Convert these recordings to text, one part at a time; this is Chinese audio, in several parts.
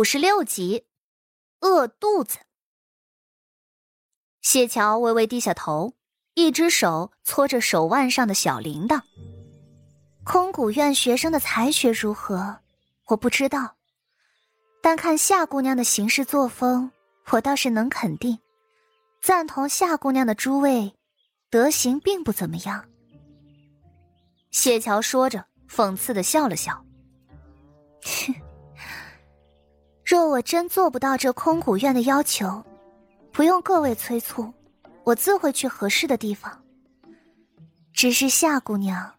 五十六集，饿肚子。谢桥微微低下头，一只手搓着手腕上的小铃铛。空谷院学生的才学如何，我不知道，但看夏姑娘的行事作风，我倒是能肯定，赞同夏姑娘的诸位，德行并不怎么样。谢桥说着，讽刺的笑了笑，哼。若我真做不到这空谷院的要求，不用各位催促，我自会去合适的地方。只是夏姑娘，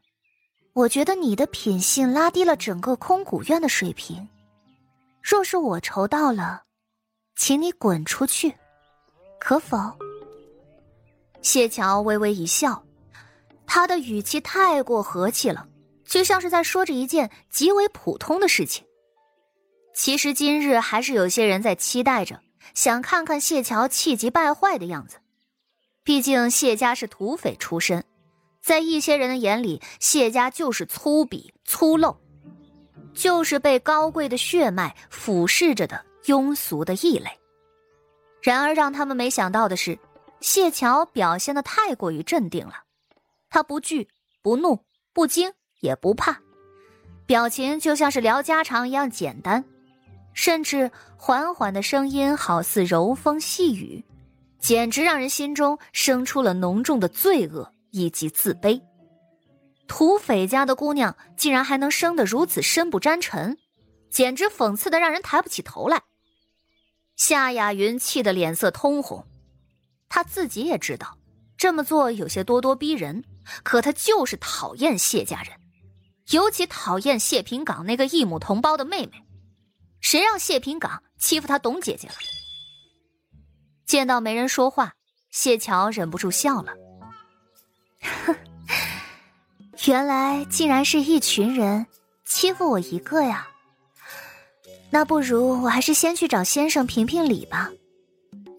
我觉得你的品性拉低了整个空谷院的水平。若是我筹到了，请你滚出去，可否？谢桥微微一笑，他的语气太过和气了，就像是在说着一件极为普通的事情。其实今日还是有些人在期待着，想看看谢桥气急败坏的样子。毕竟谢家是土匪出身，在一些人的眼里，谢家就是粗鄙粗陋，就是被高贵的血脉俯视着的庸俗的异类。然而让他们没想到的是，谢桥表现的太过于镇定了，他不惧不怒不惊也不怕，表情就像是聊家常一样简单。甚至缓缓的声音好似柔风细雨，简直让人心中生出了浓重的罪恶以及自卑。土匪家的姑娘竟然还能生得如此深不沾尘，简直讽刺的让人抬不起头来。夏雅云气得脸色通红，她自己也知道这么做有些咄咄逼人，可她就是讨厌谢家人，尤其讨厌谢平岗那个异母同胞的妹妹。谁让谢平岗欺负他董姐姐了？见到没人说话，谢桥忍不住笑了。原来竟然是一群人欺负我一个呀！那不如我还是先去找先生评评理吧，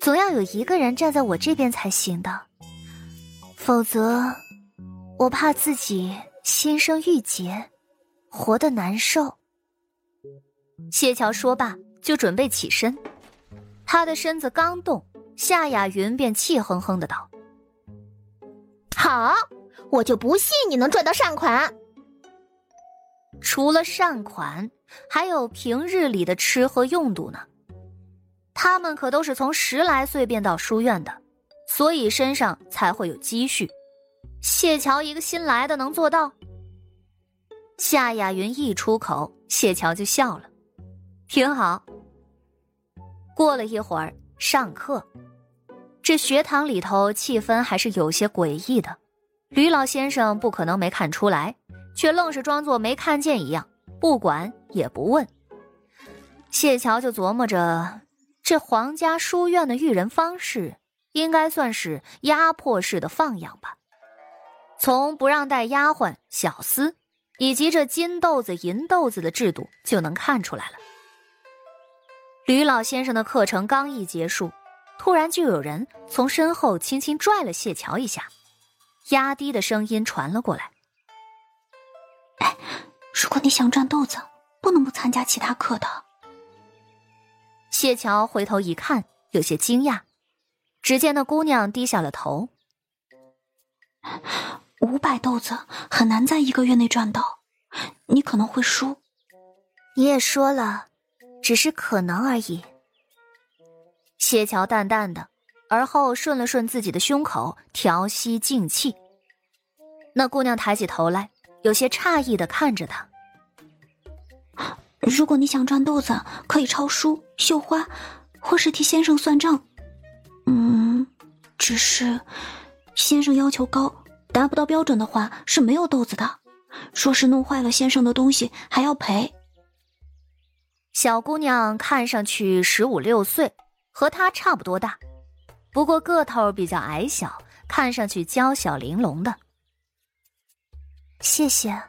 总要有一个人站在我这边才行的，否则我怕自己心生郁结，活得难受。谢桥说罢，就准备起身。他的身子刚动，夏雅云便气哼哼的道：“好，我就不信你能赚到善款。除了善款，还有平日里的吃喝用度呢。他们可都是从十来岁便到书院的，所以身上才会有积蓄。谢桥一个新来的能做到？”夏雅云一出口，谢桥就笑了。挺好。过了一会儿，上课，这学堂里头气氛还是有些诡异的。吕老先生不可能没看出来，却愣是装作没看见一样，不管也不问。谢桥就琢磨着，这皇家书院的育人方式，应该算是压迫式的放养吧。从不让带丫鬟、小厮，以及这金豆子、银豆子的制度，就能看出来了。吕老先生的课程刚一结束，突然就有人从身后轻轻拽了谢桥一下，压低的声音传了过来：“哎，如果你想赚豆子，不能不参加其他课的。”谢桥回头一看，有些惊讶，只见那姑娘低下了头。五百豆子很难在一个月内赚到，你可能会输。你也说了。只是可能而已。谢桥淡淡的，而后顺了顺自己的胸口，调息静气。那姑娘抬起头来，有些诧异的看着他。如果你想赚豆子，可以抄书、绣花，或是替先生算账。嗯，只是先生要求高，达不到标准的话是没有豆子的。若是弄坏了先生的东西，还要赔。小姑娘看上去十五六岁，和她差不多大，不过个头比较矮小，看上去娇小玲珑的。谢谢。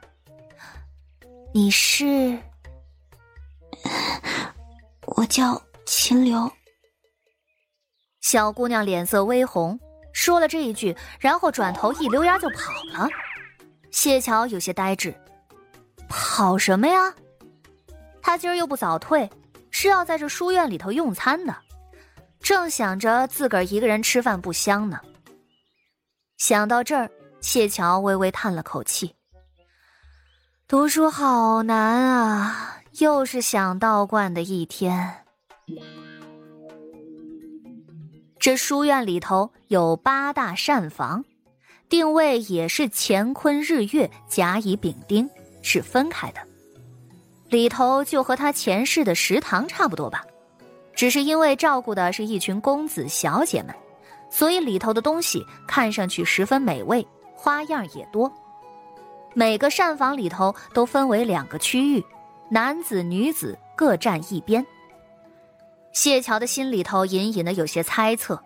你是？我叫秦流。小姑娘脸色微红，说了这一句，然后转头一溜烟就跑了。谢桥有些呆滞，跑什么呀？他今儿又不早退，是要在这书院里头用餐的，正想着自个儿一个人吃饭不香呢。想到这儿，谢桥微微叹了口气。读书好难啊，又是想道观的一天。这书院里头有八大膳房，定位也是乾坤日月甲乙丙丁，是分开的。里头就和他前世的食堂差不多吧，只是因为照顾的是一群公子小姐们，所以里头的东西看上去十分美味，花样也多。每个膳房里头都分为两个区域，男子女子各站一边。谢桥的心里头隐隐的有些猜测，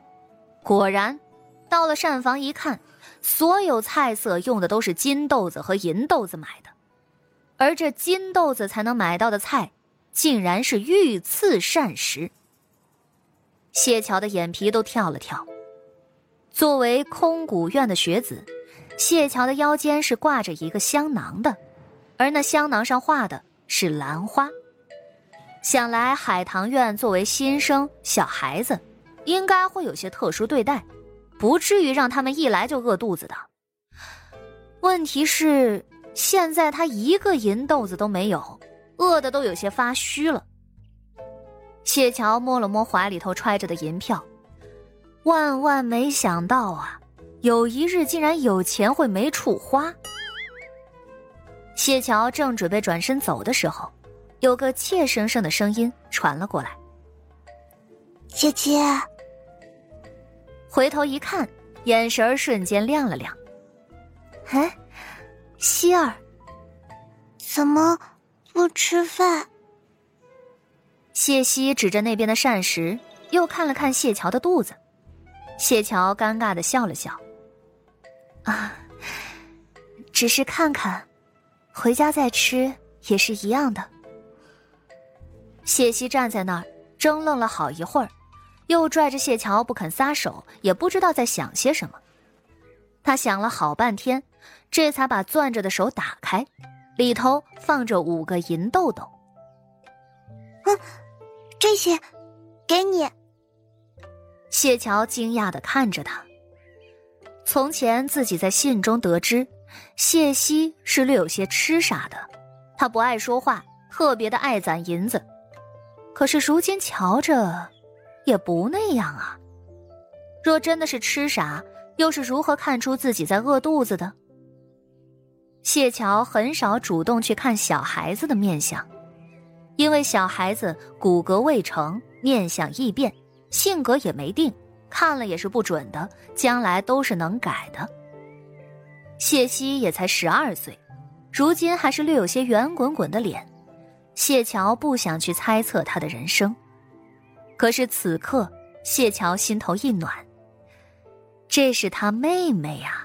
果然，到了膳房一看，所有菜色用的都是金豆子和银豆子买的，而这金豆子才能买到的菜，竟然是御赐膳食。谢桥的眼皮都跳了跳。作为空谷院的学子。谢桥的腰间是挂着一个香囊的，而那香囊上画的是兰花。想来海棠院作为新生小孩子，应该会有些特殊对待，不至于让他们一来就饿肚子的。问题是现在他一个银豆子都没有，饿的都有些发虚了。谢桥摸了摸怀里头揣着的银票，万万没想到啊！有一日竟然有钱会没处花。谢桥正准备转身走的时候，有个怯生生的声音传了过来：“姐姐。”回头一看，眼神瞬间亮了亮。“哎，希儿，怎么不吃饭？”谢希指着那边的膳食，又看了看谢桥的肚子。谢桥尴尬的笑了笑。啊，只是看看，回家再吃也是一样的。谢希站在那儿怔愣了好一会儿，又拽着谢桥不肯撒手，也不知道在想些什么。他想了好半天，这才把攥着的手打开，里头放着五个银豆豆。嗯，这些，给你。谢桥惊讶的看着他。从前自己在信中得知，谢希是略有些痴傻的，他不爱说话，特别的爱攒银子。可是如今瞧着，也不那样啊。若真的是痴傻，又是如何看出自己在饿肚子的？谢桥很少主动去看小孩子的面相，因为小孩子骨骼未成，面相易变，性格也没定。看了也是不准的，将来都是能改的。谢希也才十二岁，如今还是略有些圆滚滚的脸。谢桥不想去猜测他的人生，可是此刻谢桥心头一暖，这是他妹妹呀。